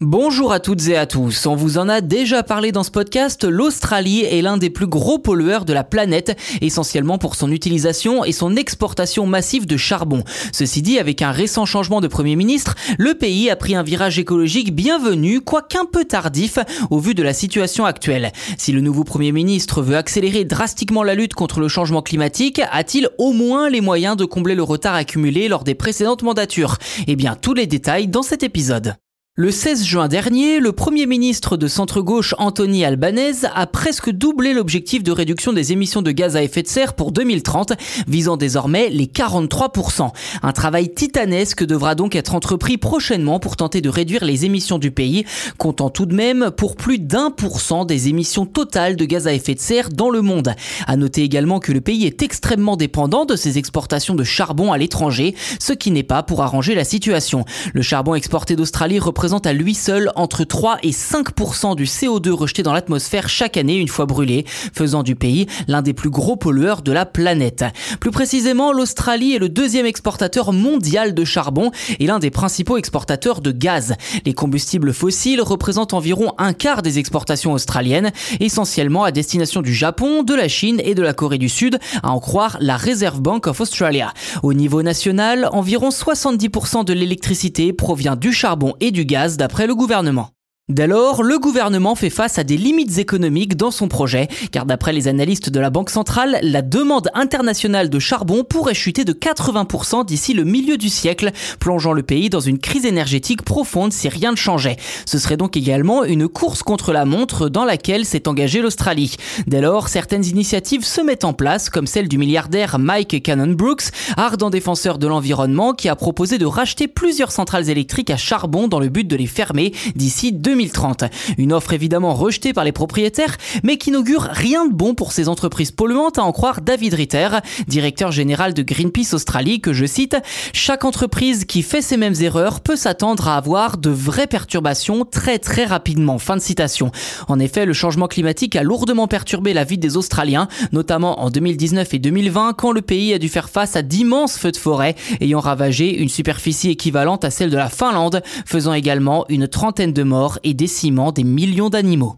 Bonjour à toutes et à tous. On vous en a déjà parlé dans ce podcast. L'Australie est l'un des plus gros pollueurs de la planète, essentiellement pour son utilisation et son exportation massive de charbon. Ceci dit, avec un récent changement de Premier ministre, le pays a pris un virage écologique bienvenu, quoique un peu tardif au vu de la situation actuelle. Si le nouveau Premier ministre veut accélérer drastiquement la lutte contre le changement climatique, a-t-il au moins les moyens de combler le retard accumulé lors des précédentes mandatures? Eh bien, tous les détails dans cet épisode. Le 16 juin dernier, le Premier ministre de centre-gauche Anthony Albanese a presque doublé l'objectif de réduction des émissions de gaz à effet de serre pour 2030, visant désormais les 43%. Un travail titanesque devra donc être entrepris prochainement pour tenter de réduire les émissions du pays, comptant tout de même pour plus d'un pour cent des émissions totales de gaz à effet de serre dans le monde. À noter également que le pays est extrêmement dépendant de ses exportations de charbon à l'étranger, ce qui n'est pas pour arranger la situation. Le charbon exporté d'Australie représente représente à lui seul entre 3 et 5% du CO2 rejeté dans l'atmosphère chaque année une fois brûlé, faisant du pays l'un des plus gros pollueurs de la planète. Plus précisément, l'Australie est le deuxième exportateur mondial de charbon et l'un des principaux exportateurs de gaz. Les combustibles fossiles représentent environ un quart des exportations australiennes, essentiellement à destination du Japon, de la Chine et de la Corée du Sud, à en croire la Reserve Bank of Australia. Au niveau national, environ 70% de l'électricité provient du charbon et du gaz d'après le gouvernement. Dès lors, le gouvernement fait face à des limites économiques dans son projet, car d'après les analystes de la Banque centrale, la demande internationale de charbon pourrait chuter de 80% d'ici le milieu du siècle, plongeant le pays dans une crise énergétique profonde si rien ne changeait. Ce serait donc également une course contre la montre dans laquelle s'est engagée l'Australie. Dès lors, certaines initiatives se mettent en place, comme celle du milliardaire Mike Cannon Brooks, ardent défenseur de l'environnement, qui a proposé de racheter plusieurs centrales électriques à charbon dans le but de les fermer d'ici 2020. 2030. Une offre évidemment rejetée par les propriétaires, mais qui n'augure rien de bon pour ces entreprises polluantes, à en croire David Ritter, directeur général de Greenpeace Australie, que je cite, Chaque entreprise qui fait ces mêmes erreurs peut s'attendre à avoir de vraies perturbations très très rapidement. Fin de citation. En effet, le changement climatique a lourdement perturbé la vie des Australiens, notamment en 2019 et 2020, quand le pays a dû faire face à d'immenses feux de forêt ayant ravagé une superficie équivalente à celle de la Finlande, faisant également une trentaine de morts et décimant des millions d'animaux.